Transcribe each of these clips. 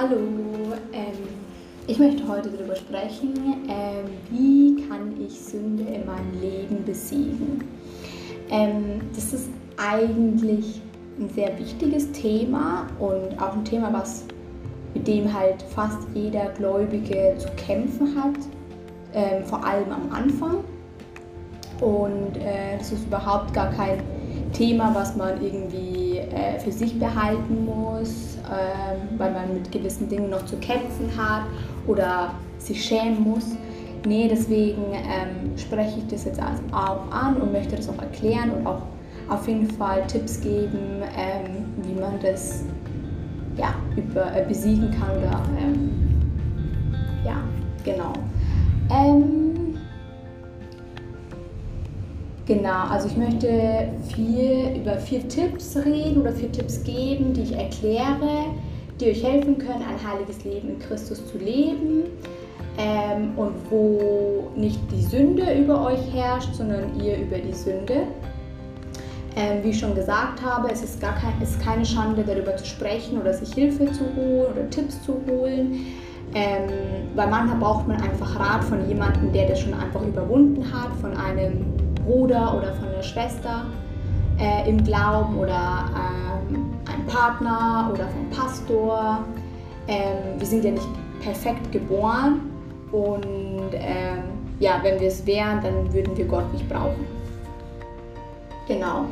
Hallo, ähm, ich möchte heute darüber sprechen, ähm, wie kann ich Sünde in meinem Leben besiegen. Ähm, das ist eigentlich ein sehr wichtiges Thema und auch ein Thema, was mit dem halt fast jeder Gläubige zu kämpfen hat, ähm, vor allem am Anfang. Und äh, das ist überhaupt gar kein Thema, was man irgendwie äh, für sich behalten muss, äh, weil man mit gewissen Dingen noch zu kämpfen hat oder sich schämen muss. Nee, deswegen ähm, spreche ich das jetzt auch an und möchte das auch erklären und auch auf jeden Fall Tipps geben, ähm, wie man das ja, über, äh, besiegen kann oder ähm, ja, genau. Genau, also ich möchte vier, über vier Tipps reden oder vier Tipps geben, die ich erkläre, die euch helfen können, ein heiliges Leben in Christus zu leben ähm, und wo nicht die Sünde über euch herrscht, sondern ihr über die Sünde. Ähm, wie ich schon gesagt habe, es ist, gar kein, ist keine Schande, darüber zu sprechen oder sich Hilfe zu holen oder Tipps zu holen. Ähm, weil manchmal braucht man einfach Rat von jemandem, der das schon einfach überwunden hat, von einem Bruder oder von der Schwester äh, im Glauben oder ähm, ein Partner oder vom Pastor. Ähm, wir sind ja nicht perfekt geboren und ähm, ja, wenn wir es wären, dann würden wir Gott nicht brauchen. Genau.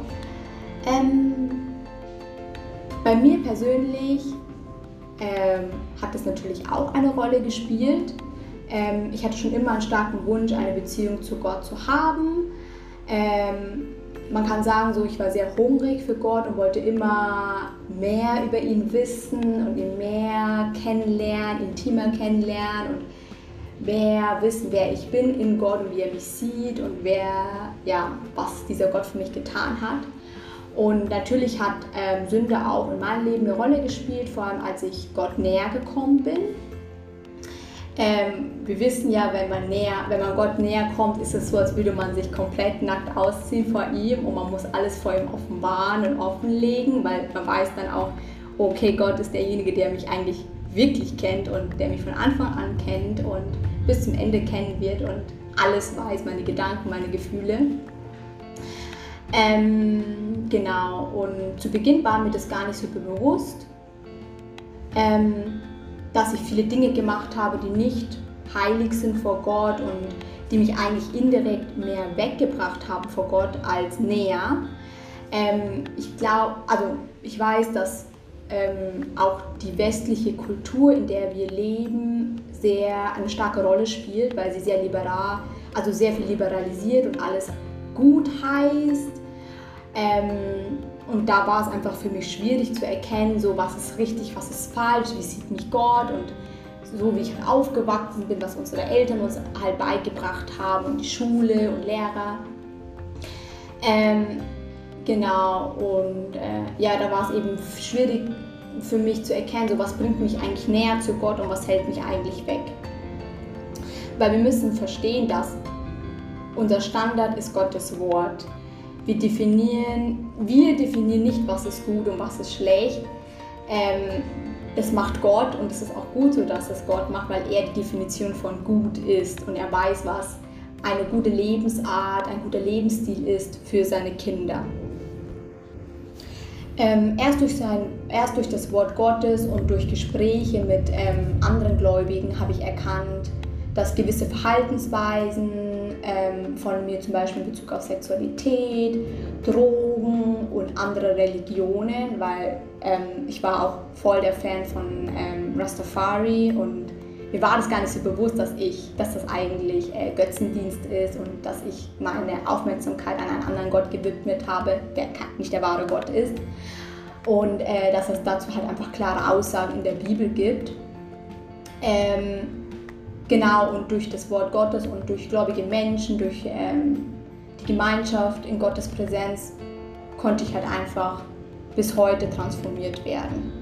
Ähm, bei mir persönlich ähm, hat das natürlich auch eine Rolle gespielt. Ähm, ich hatte schon immer einen starken Wunsch, eine Beziehung zu Gott zu haben. Ähm, man kann sagen, so ich war sehr hungrig für Gott und wollte immer mehr über ihn wissen und ihn mehr kennenlernen, intimer kennenlernen und mehr wissen, wer ich bin in Gott und wie er mich sieht und wer, ja, was dieser Gott für mich getan hat. Und natürlich hat ähm, Sünde auch in meinem Leben eine Rolle gespielt, vor allem als ich Gott näher gekommen bin. Ähm, wir wissen ja, wenn man, näher, wenn man Gott näher kommt, ist es so, als würde man sich komplett nackt ausziehen vor ihm und man muss alles vor ihm offenbaren und offenlegen, weil man weiß dann auch, okay, Gott ist derjenige, der mich eigentlich wirklich kennt und der mich von Anfang an kennt und bis zum Ende kennen wird und alles weiß, meine Gedanken, meine Gefühle. Ähm, genau, und zu Beginn war mir das gar nicht so bewusst. Ähm, dass ich viele Dinge gemacht habe, die nicht heilig sind vor Gott und die mich eigentlich indirekt mehr weggebracht haben vor Gott als näher. Ähm, ich glaube, also ich weiß, dass ähm, auch die westliche Kultur, in der wir leben, sehr eine starke Rolle spielt, weil sie sehr liberal, also sehr viel liberalisiert und alles gut heißt. Ähm, und da war es einfach für mich schwierig zu erkennen, so was ist richtig, was ist falsch, wie sieht mich Gott und so wie ich aufgewachsen bin, was unsere Eltern uns halt beigebracht haben und die Schule und Lehrer. Ähm, genau, und äh, ja, da war es eben schwierig für mich zu erkennen, so was bringt mich eigentlich näher zu Gott und was hält mich eigentlich weg. Weil wir müssen verstehen, dass unser Standard ist Gottes Wort. Wir definieren, wir definieren nicht, was ist gut und was ist schlecht. Ähm, es macht Gott und es ist auch gut so, dass es Gott macht, weil er die Definition von gut ist und er weiß, was eine gute Lebensart, ein guter Lebensstil ist für seine Kinder. Ähm, erst, durch sein, erst durch das Wort Gottes und durch Gespräche mit ähm, anderen Gläubigen habe ich erkannt, dass gewisse Verhaltensweisen ähm, von mir zum Beispiel in Bezug auf Sexualität, Drogen und andere Religionen, weil ähm, ich war auch voll der Fan von ähm, Rastafari und mir war das gar nicht so bewusst, dass ich, dass das eigentlich äh, Götzendienst ist und dass ich meine Aufmerksamkeit an einen anderen Gott gewidmet habe, der nicht der wahre Gott ist. Und äh, dass es dazu halt einfach klare Aussagen in der Bibel gibt. Ähm, Genau, und durch das Wort Gottes und durch gläubige Menschen, durch ähm, die Gemeinschaft in Gottes Präsenz konnte ich halt einfach bis heute transformiert werden.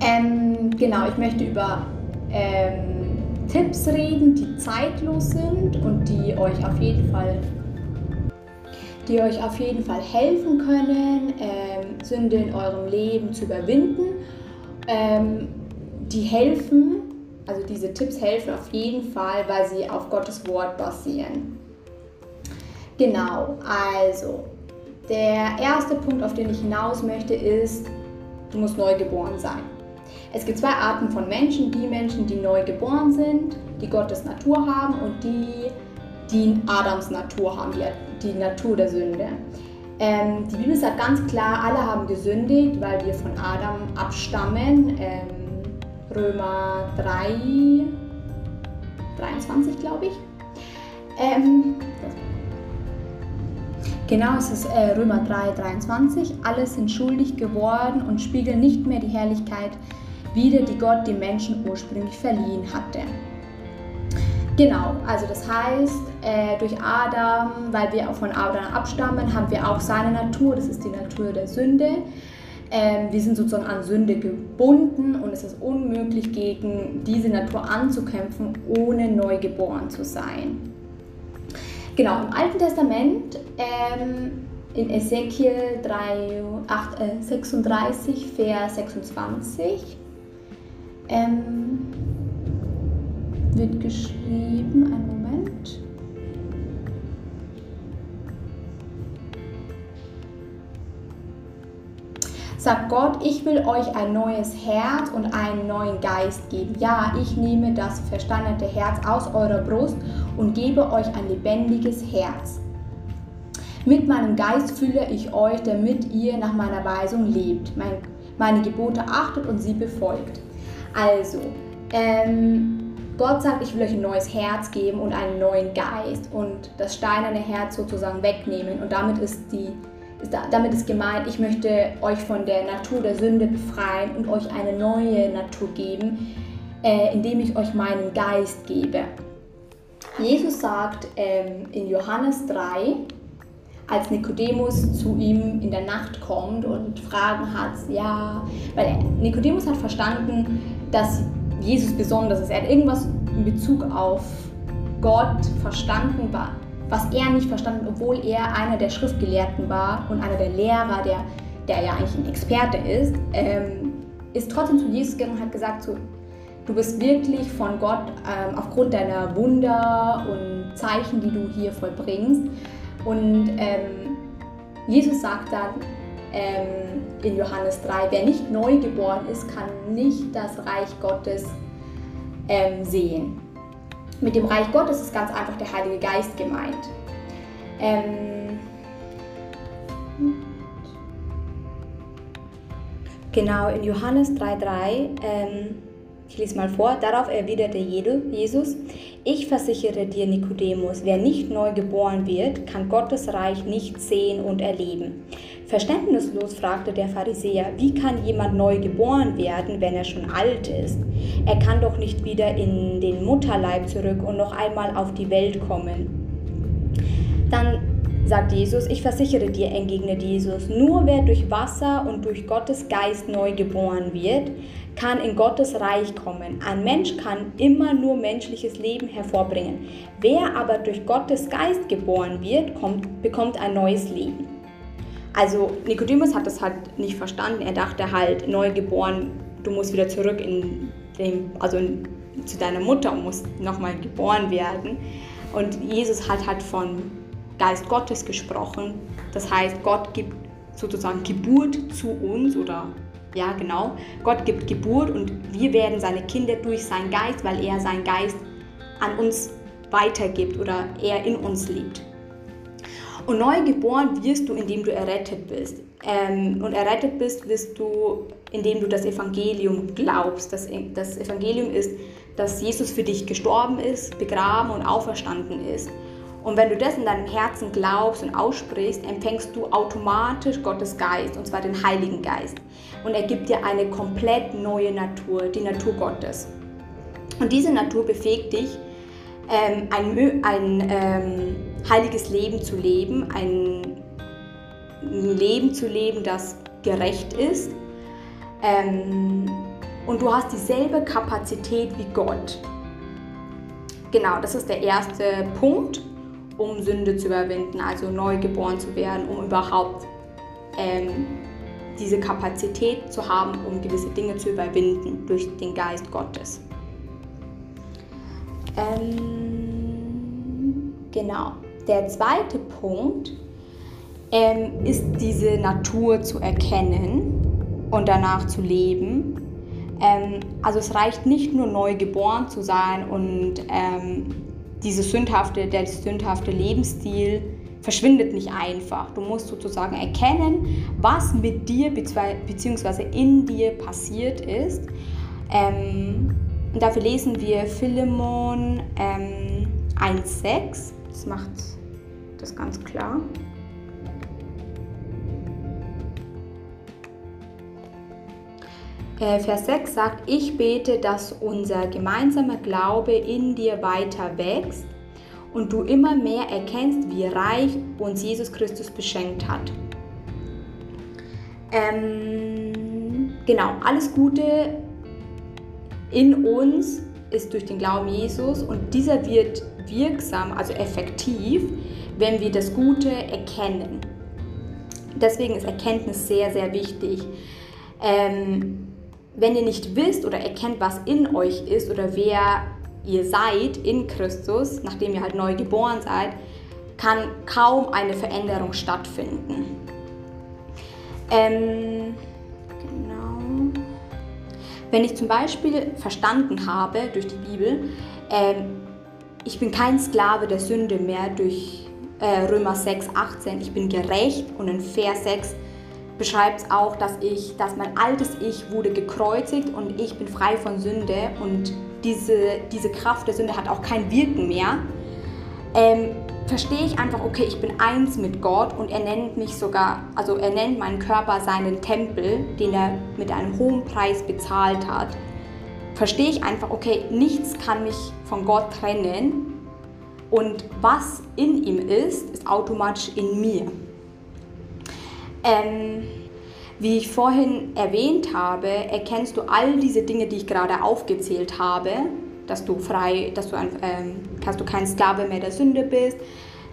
Ähm, genau, ich möchte über ähm, Tipps reden, die zeitlos sind und die euch auf jeden Fall die euch auf jeden Fall helfen können, ähm, Sünde in eurem Leben zu überwinden. Ähm, die helfen, also diese Tipps helfen auf jeden Fall, weil sie auf Gottes Wort basieren. Genau, also der erste Punkt, auf den ich hinaus möchte, ist, du musst neu geboren sein. Es gibt zwei Arten von Menschen, die Menschen, die neu geboren sind, die Gottes Natur haben und die, die Adams Natur haben, die, die Natur der Sünde. Ähm, die Bibel sagt ganz klar, alle haben gesündigt, weil wir von Adam abstammen. Ähm, Römer 3, 23 glaube ich. Ähm, genau, es ist äh, Römer 3, 23. Alle sind schuldig geworden und spiegeln nicht mehr die Herrlichkeit wider, die Gott den Menschen ursprünglich verliehen hatte. Genau, also das heißt, äh, durch Adam, weil wir auch von Adam abstammen, haben wir auch seine Natur, das ist die Natur der Sünde. Ähm, wir sind sozusagen an Sünde gebunden und es ist unmöglich, gegen diese Natur anzukämpfen, ohne neu geboren zu sein. Genau, im Alten Testament, ähm, in Ezekiel 3, 8, äh, 36, Vers 26, ähm, wird geschrieben, Sagt Gott, ich will euch ein neues Herz und einen neuen Geist geben. Ja, ich nehme das verstandene Herz aus eurer Brust und gebe euch ein lebendiges Herz. Mit meinem Geist fühle ich euch, damit ihr nach meiner Weisung lebt, meine Gebote achtet und sie befolgt. Also, ähm, Gott sagt, ich will euch ein neues Herz geben und einen neuen Geist und das steinerne Herz sozusagen wegnehmen. Und damit ist, die, damit ist gemeint, ich möchte euch von der Natur der Sünde befreien und euch eine neue Natur geben, äh, indem ich euch meinen Geist gebe. Jesus sagt ähm, in Johannes 3, als Nikodemus zu ihm in der Nacht kommt und Fragen hat, ja, weil Nikodemus hat verstanden, dass Jesus besonders ist. Er hat irgendwas in Bezug auf Gott verstanden, was er nicht verstanden, obwohl er einer der Schriftgelehrten war und einer der Lehrer, der, der ja eigentlich ein Experte ist, ähm, ist trotzdem zu Jesus gegangen und hat gesagt, so, du bist wirklich von Gott ähm, aufgrund deiner Wunder und Zeichen, die du hier vollbringst. Und ähm, Jesus sagt dann, ähm, in Johannes 3, wer nicht neu geboren ist, kann nicht das Reich Gottes ähm, sehen. Mit dem Reich Gottes ist ganz einfach der Heilige Geist gemeint. Ähm, genau, in Johannes 3,3 ähm, ich lese mal vor. Darauf erwiderte Jesus, ich versichere dir, Nikodemus, wer nicht neu geboren wird, kann Gottes Reich nicht sehen und erleben. Verständnislos fragte der Pharisäer, wie kann jemand neu geboren werden, wenn er schon alt ist? Er kann doch nicht wieder in den Mutterleib zurück und noch einmal auf die Welt kommen. Dann sagt Jesus, ich versichere dir, entgegnet Jesus, nur wer durch Wasser und durch Gottes Geist neu geboren wird, kann in Gottes Reich kommen. Ein Mensch kann immer nur menschliches Leben hervorbringen. Wer aber durch Gottes Geist geboren wird, kommt, bekommt ein neues Leben. Also Nikodemus hat das halt nicht verstanden. Er dachte halt, neu geboren, du musst wieder zurück in dem, also in, zu deiner Mutter und musst nochmal geboren werden. Und Jesus hat halt von Geist Gottes gesprochen. Das heißt, Gott gibt sozusagen Geburt zu uns oder ja, genau. Gott gibt Geburt und wir werden seine Kinder durch seinen Geist, weil er seinen Geist an uns weitergibt oder er in uns lebt. Und neu geboren wirst du, indem du errettet bist. Ähm, und errettet bist, wirst du, indem du das Evangelium glaubst. Das, das Evangelium ist, dass Jesus für dich gestorben ist, begraben und auferstanden ist. Und wenn du das in deinem Herzen glaubst und aussprichst, empfängst du automatisch Gottes Geist, und zwar den Heiligen Geist. Und er gibt dir eine komplett neue Natur, die Natur Gottes. Und diese Natur befähigt dich, ähm, ein, ein ähm, heiliges Leben zu leben, ein Leben zu leben, das gerecht ist. Ähm, und du hast dieselbe Kapazität wie Gott. Genau, das ist der erste Punkt um Sünde zu überwinden, also neu geboren zu werden, um überhaupt ähm, diese Kapazität zu haben, um gewisse Dinge zu überwinden durch den Geist Gottes. Ähm, genau. Der zweite Punkt ähm, ist diese Natur zu erkennen und danach zu leben. Ähm, also es reicht nicht nur neu geboren zu sein und ähm, diese sündhafte, der sündhafte Lebensstil verschwindet nicht einfach. Du musst sozusagen erkennen, was mit dir bzw. in dir passiert ist. Ähm, dafür lesen wir Philemon ähm, 1,6. Das macht das ganz klar. Äh, Vers 6 sagt, ich bete, dass unser gemeinsamer Glaube in dir weiter wächst und du immer mehr erkennst, wie reich uns Jesus Christus beschenkt hat. Ähm, genau, alles Gute in uns ist durch den Glauben Jesus und dieser wird wirksam, also effektiv, wenn wir das Gute erkennen. Deswegen ist Erkenntnis sehr, sehr wichtig. Ähm, wenn ihr nicht wisst oder erkennt, was in euch ist oder wer ihr seid in Christus, nachdem ihr halt neu geboren seid, kann kaum eine Veränderung stattfinden. Ähm, genau. Wenn ich zum Beispiel verstanden habe durch die Bibel, ähm, ich bin kein Sklave der Sünde mehr durch äh, Römer 6, 18, ich bin gerecht und in Vers 6 beschreibt es auch, dass ich, dass mein altes Ich wurde gekreuzigt und ich bin frei von Sünde und diese, diese Kraft der Sünde hat auch kein Wirken mehr. Ähm, verstehe ich einfach, okay, ich bin eins mit Gott und er nennt mich sogar, also er nennt meinen Körper seinen Tempel, den er mit einem hohen Preis bezahlt hat. Verstehe ich einfach, okay, nichts kann mich von Gott trennen und was in ihm ist, ist automatisch in mir. Ähm, wie ich vorhin erwähnt habe, erkennst du all diese Dinge, die ich gerade aufgezählt habe, dass du frei, dass du, ähm, dass du kein Sklave mehr der Sünde bist,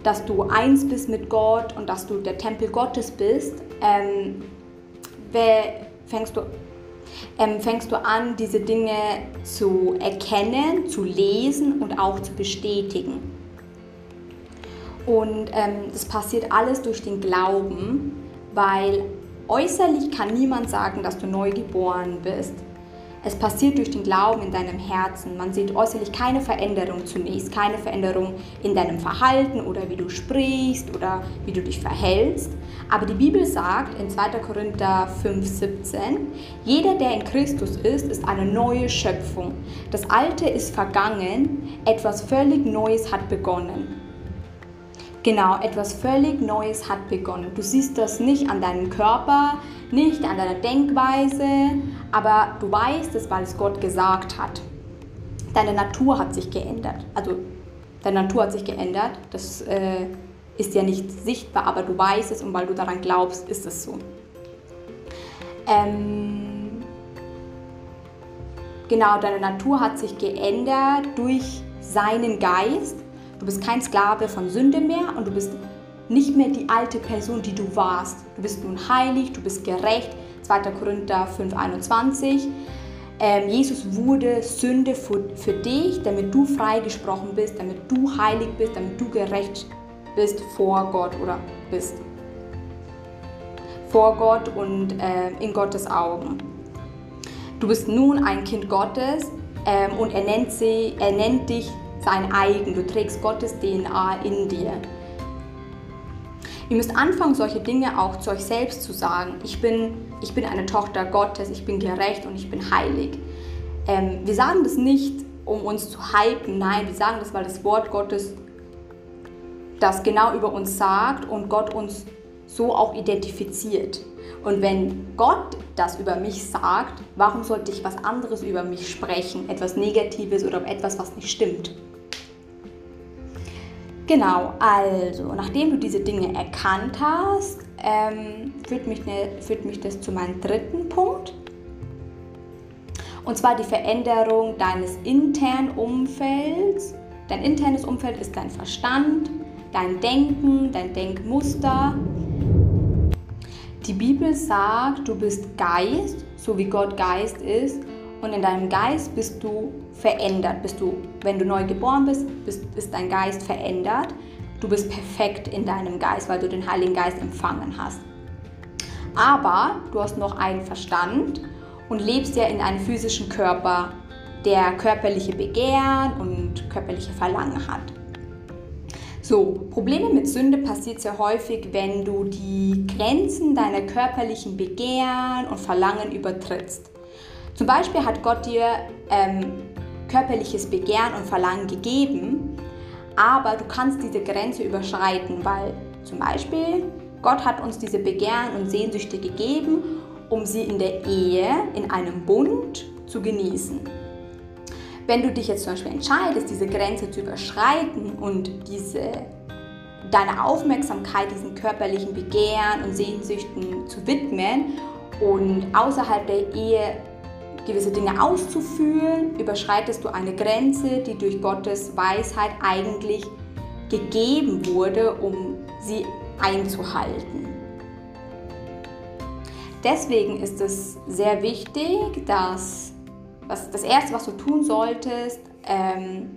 dass du eins bist mit Gott und dass du der Tempel Gottes bist, ähm, fängst, du, ähm, fängst du an, diese Dinge zu erkennen, zu lesen und auch zu bestätigen. Und ähm, das passiert alles durch den Glauben weil äußerlich kann niemand sagen, dass du neu geboren bist. Es passiert durch den Glauben in deinem Herzen. Man sieht äußerlich keine Veränderung zunächst, keine Veränderung in deinem Verhalten oder wie du sprichst oder wie du dich verhältst. Aber die Bibel sagt in 2. Korinther 5,17, jeder, der in Christus ist, ist eine neue Schöpfung. Das Alte ist vergangen, etwas völlig Neues hat begonnen. Genau, etwas völlig Neues hat begonnen. Du siehst das nicht an deinem Körper, nicht an deiner Denkweise, aber du weißt es, weil es Gott gesagt hat. Deine Natur hat sich geändert. Also, deine Natur hat sich geändert. Das äh, ist ja nicht sichtbar, aber du weißt es und weil du daran glaubst, ist es so. Ähm, genau, deine Natur hat sich geändert durch seinen Geist Du bist kein Sklave von Sünde mehr und du bist nicht mehr die alte Person, die du warst. Du bist nun heilig, du bist gerecht. 2. Korinther 5,21. Ähm, Jesus wurde Sünde für, für dich, damit du freigesprochen bist, damit du heilig bist, damit du gerecht bist vor Gott oder bist. Vor Gott und äh, in Gottes Augen. Du bist nun ein Kind Gottes ähm, und er nennt, sie, er nennt dich sein eigen, du trägst Gottes DNA in dir. Ihr müsst anfangen, solche Dinge auch zu euch selbst zu sagen. Ich bin, ich bin eine Tochter Gottes, ich bin gerecht und ich bin heilig. Ähm, wir sagen das nicht, um uns zu hypen, nein, wir sagen das, weil das Wort Gottes das genau über uns sagt und Gott uns so auch identifiziert. Und wenn Gott das über mich sagt, warum sollte ich was anderes über mich sprechen? Etwas Negatives oder etwas, was nicht stimmt? Genau, also nachdem du diese Dinge erkannt hast, ähm, führt, mich ne, führt mich das zu meinem dritten Punkt. Und zwar die Veränderung deines internen Umfelds. Dein internes Umfeld ist dein Verstand, dein Denken, dein Denkmuster. Die Bibel sagt, du bist Geist, so wie Gott Geist ist. Und in deinem Geist bist du verändert. Bist du, wenn du neu geboren bist, bist, ist dein Geist verändert. Du bist perfekt in deinem Geist, weil du den Heiligen Geist empfangen hast. Aber du hast noch einen Verstand und lebst ja in einem physischen Körper, der körperliche Begehren und körperliche Verlangen hat. So, Probleme mit Sünde passiert sehr häufig, wenn du die Grenzen deiner körperlichen Begehren und Verlangen übertrittst. Zum Beispiel hat Gott dir ähm, körperliches Begehren und Verlangen gegeben, aber du kannst diese Grenze überschreiten, weil zum Beispiel Gott hat uns diese Begehren und Sehnsüchte gegeben, um sie in der Ehe, in einem Bund zu genießen. Wenn du dich jetzt zum Beispiel entscheidest, diese Grenze zu überschreiten und diese, deine Aufmerksamkeit diesen körperlichen Begehren und Sehnsüchten zu widmen und außerhalb der Ehe gewisse Dinge auszuführen, überschreitest du eine Grenze, die durch Gottes Weisheit eigentlich gegeben wurde, um sie einzuhalten. Deswegen ist es sehr wichtig, dass was, das Erste, was du tun solltest, ähm,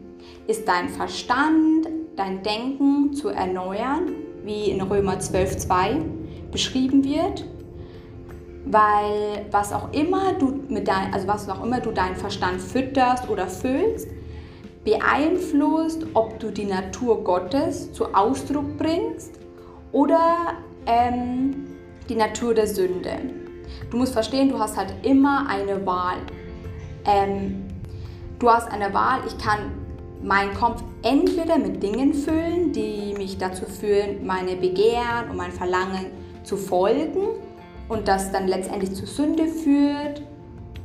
ist dein Verstand, dein Denken zu erneuern, wie in Römer 12.2 beschrieben wird. Weil was auch immer du mit dein, also was auch immer du deinen Verstand fütterst oder füllst, beeinflusst, ob du die Natur Gottes zu Ausdruck bringst oder ähm, die Natur der Sünde. Du musst verstehen, du hast halt immer eine Wahl. Ähm, du hast eine Wahl, ich kann meinen Kopf entweder mit Dingen füllen, die mich dazu führen, meine Begehren und mein Verlangen zu folgen und das dann letztendlich zur Sünde führt.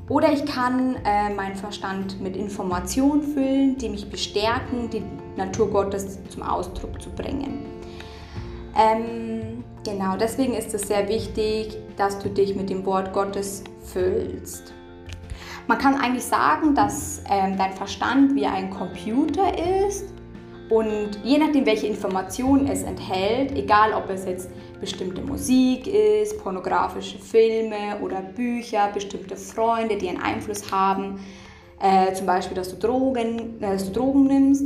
Oder ich kann äh, meinen Verstand mit Informationen füllen, die mich bestärken, die Natur Gottes zum Ausdruck zu bringen. Ähm, genau, deswegen ist es sehr wichtig, dass du dich mit dem Wort Gottes füllst. Man kann eigentlich sagen, dass ähm, dein Verstand wie ein Computer ist und je nachdem, welche Informationen es enthält, egal ob es jetzt bestimmte Musik ist, pornografische Filme oder Bücher, bestimmte Freunde, die einen Einfluss haben, äh, zum Beispiel, dass du Drogen, äh, dass du Drogen nimmst,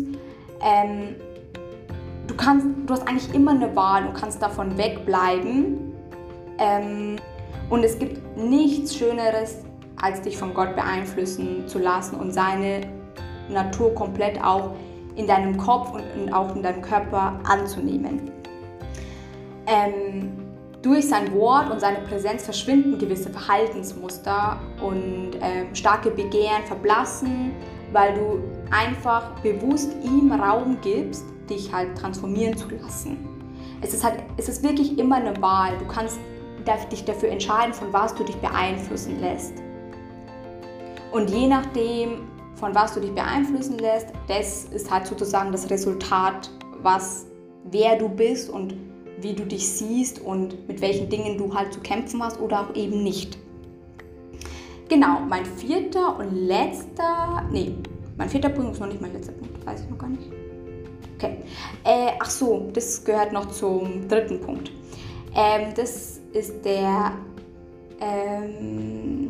ähm, du kannst, du hast eigentlich immer eine Wahl, du kannst davon wegbleiben. Ähm, und es gibt nichts Schöneres, als dich von Gott beeinflussen zu lassen und seine Natur komplett auch in deinem Kopf und auch in deinem Körper anzunehmen. Ähm, durch sein Wort und seine Präsenz verschwinden gewisse Verhaltensmuster und ähm, starke Begehren verblassen, weil du einfach bewusst ihm Raum gibst, dich halt transformieren zu lassen. Es ist halt, es ist wirklich immer eine Wahl. Du kannst dich dafür entscheiden, von was du dich beeinflussen lässt. Und je nachdem, von was du dich beeinflussen lässt, das ist halt sozusagen das Resultat, was, wer du bist und wie du dich siehst und mit welchen Dingen du halt zu kämpfen hast oder auch eben nicht. Genau, mein vierter und letzter, nee, mein vierter Punkt ist noch nicht mein letzter Punkt, weiß ich noch gar nicht. Okay. Äh, ach so, das gehört noch zum dritten Punkt. Ähm, das ist der, ähm,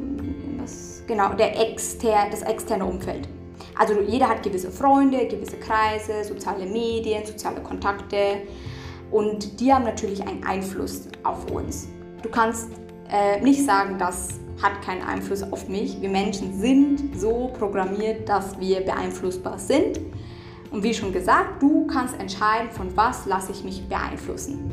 genau, der exter, das externe Umfeld. Also jeder hat gewisse Freunde, gewisse Kreise, soziale Medien, soziale Kontakte und die haben natürlich einen Einfluss auf uns. Du kannst äh, nicht sagen, das hat keinen Einfluss auf mich. Wir Menschen sind so programmiert, dass wir beeinflussbar sind. Und wie schon gesagt, du kannst entscheiden, von was lasse ich mich beeinflussen.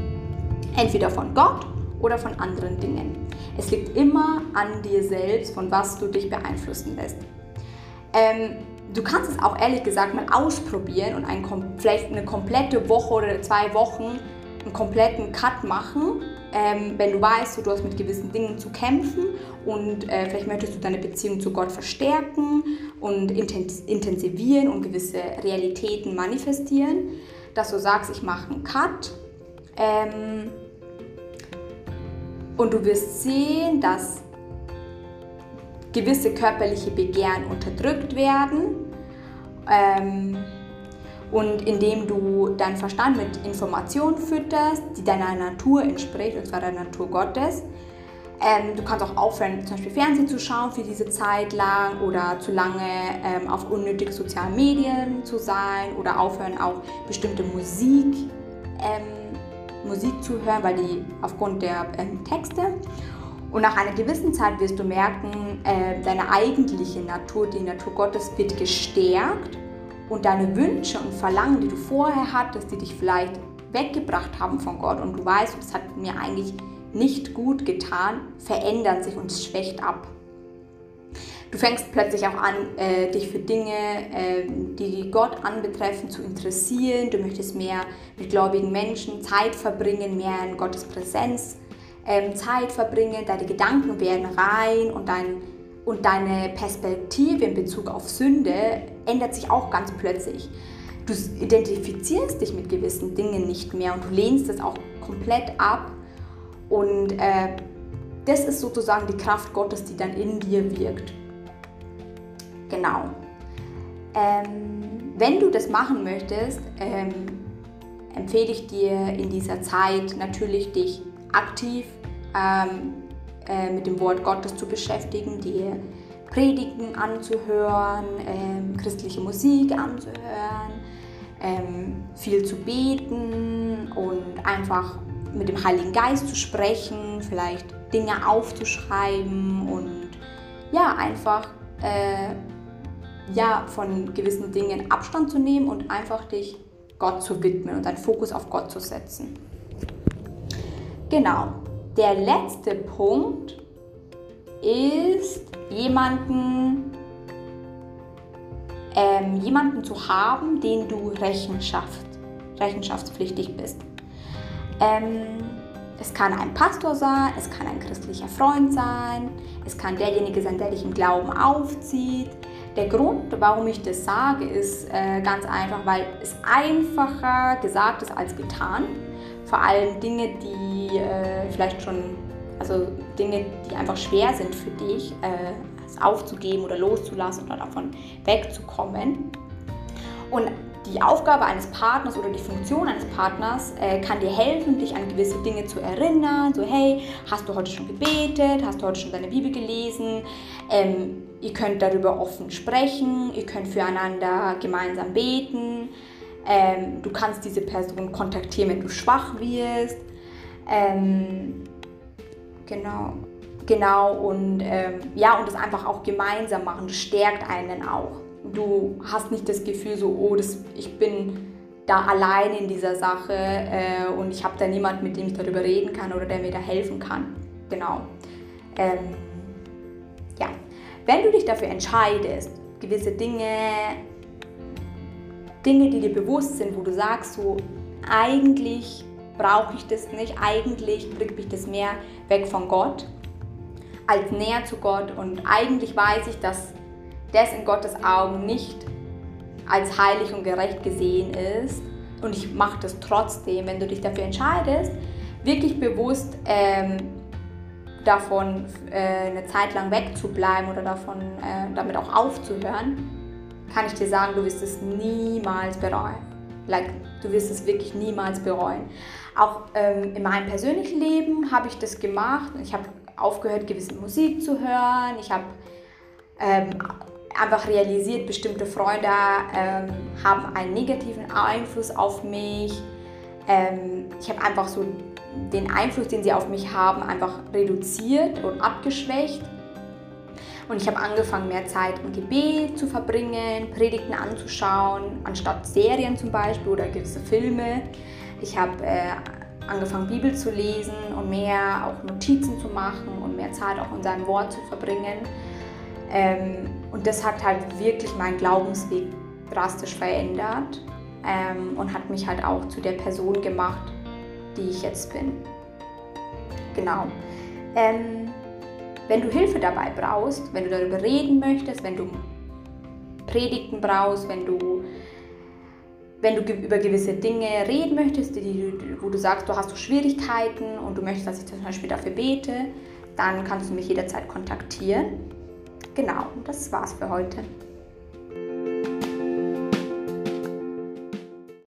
Entweder von Gott oder von anderen Dingen. Es liegt immer an dir selbst, von was du dich beeinflussen lässt. Ähm, du kannst es auch ehrlich gesagt mal ausprobieren und ein, vielleicht eine komplette Woche oder zwei Wochen einen kompletten Cut machen, ähm, wenn du weißt, du hast mit gewissen Dingen zu kämpfen und äh, vielleicht möchtest du deine Beziehung zu Gott verstärken und intensivieren und gewisse Realitäten manifestieren, dass du sagst, ich mache einen Cut. Ähm, und du wirst sehen, dass gewisse körperliche Begehren unterdrückt werden. Ähm, und indem du deinen Verstand mit Informationen fütterst, die deiner Natur entspricht, und zwar der Natur Gottes. Ähm, du kannst auch aufhören, zum Beispiel Fernsehen zu schauen für diese Zeit lang oder zu lange ähm, auf unnötige sozialen Medien zu sein oder aufhören, auch bestimmte Musik, ähm, Musik zu hören, weil die aufgrund der ähm, Texte. Und nach einer gewissen Zeit wirst du merken, äh, deine eigentliche Natur, die Natur Gottes, wird gestärkt und deine Wünsche und Verlangen, die du vorher hattest, die dich vielleicht weggebracht haben von Gott und du weißt, das hat mir eigentlich nicht gut getan, verändern sich und schwächt ab. Du fängst plötzlich auch an, äh, dich für Dinge, äh, die Gott anbetreffen, zu interessieren. Du möchtest mehr mit gläubigen Menschen Zeit verbringen, mehr in Gottes Präsenz ähm, Zeit verbringen. Deine Gedanken werden rein und dein und deine Perspektive in Bezug auf Sünde ändert sich auch ganz plötzlich. Du identifizierst dich mit gewissen Dingen nicht mehr und du lehnst es auch komplett ab. Und äh, das ist sozusagen die Kraft Gottes, die dann in dir wirkt. Genau. Ähm, wenn du das machen möchtest, ähm, empfehle ich dir in dieser Zeit natürlich dich aktiv ähm, äh, mit dem Wort Gottes zu beschäftigen, dir Predigen anzuhören, ähm, christliche Musik anzuhören, ähm, viel zu beten und einfach mit dem Heiligen Geist zu sprechen, vielleicht Dinge aufzuschreiben und ja, einfach äh, ja, von gewissen Dingen Abstand zu nehmen und einfach dich Gott zu widmen und deinen Fokus auf Gott zu setzen. Genau. Der letzte Punkt ist, jemanden, ähm, jemanden zu haben, den du Rechenschaft, rechenschaftspflichtig bist. Ähm, es kann ein Pastor sein, es kann ein christlicher Freund sein, es kann derjenige sein, der dich im Glauben aufzieht. Der Grund, warum ich das sage, ist äh, ganz einfach, weil es einfacher gesagt ist als getan vor allem Dinge, die äh, vielleicht schon, also Dinge, die einfach schwer sind für dich, äh, aufzugeben oder loszulassen oder davon wegzukommen. Und die Aufgabe eines Partners oder die Funktion eines Partners äh, kann dir helfen, dich an gewisse Dinge zu erinnern. So, hey, hast du heute schon gebetet? Hast du heute schon deine Bibel gelesen? Ähm, ihr könnt darüber offen sprechen, ihr könnt füreinander gemeinsam beten. Ähm, du kannst diese Person kontaktieren, wenn du schwach wirst. Ähm, genau. Genau, und ähm, ja, und das einfach auch gemeinsam machen, das stärkt einen auch. Du hast nicht das Gefühl so, oh, das, ich bin da allein in dieser Sache äh, und ich habe da niemanden, mit dem ich darüber reden kann oder der mir da helfen kann. Genau. Ähm, ja, wenn du dich dafür entscheidest, gewisse Dinge Dinge, die dir bewusst sind, wo du sagst, so eigentlich brauche ich das nicht, eigentlich bringt mich das mehr weg von Gott als näher zu Gott und eigentlich weiß ich, dass das in Gottes Augen nicht als heilig und gerecht gesehen ist und ich mache das trotzdem, wenn du dich dafür entscheidest, wirklich bewusst ähm, davon äh, eine Zeit lang wegzubleiben oder davon äh, damit auch aufzuhören, kann ich dir sagen, du wirst es niemals bereuen. Like, du wirst es wirklich niemals bereuen. Auch ähm, in meinem persönlichen Leben habe ich das gemacht. Ich habe aufgehört, gewisse Musik zu hören. Ich habe ähm, einfach realisiert, bestimmte Freunde ähm, haben einen negativen Einfluss auf mich. Ähm, ich habe einfach so den Einfluss, den sie auf mich haben, einfach reduziert und abgeschwächt. Und ich habe angefangen, mehr Zeit im Gebet zu verbringen, Predigten anzuschauen, anstatt Serien zum Beispiel oder gewisse Filme. Ich habe äh, angefangen, Bibel zu lesen und mehr auch Notizen zu machen und mehr Zeit auch in seinem Wort zu verbringen. Ähm, und das hat halt wirklich meinen Glaubensweg drastisch verändert ähm, und hat mich halt auch zu der Person gemacht, die ich jetzt bin. Genau. Ähm, wenn du Hilfe dabei brauchst, wenn du darüber reden möchtest, wenn du Predigten brauchst, wenn du, wenn du über gewisse Dinge reden möchtest, die, wo du sagst, du hast du Schwierigkeiten und du möchtest, dass ich zum Beispiel dafür bete, dann kannst du mich jederzeit kontaktieren. Genau, das war's für heute.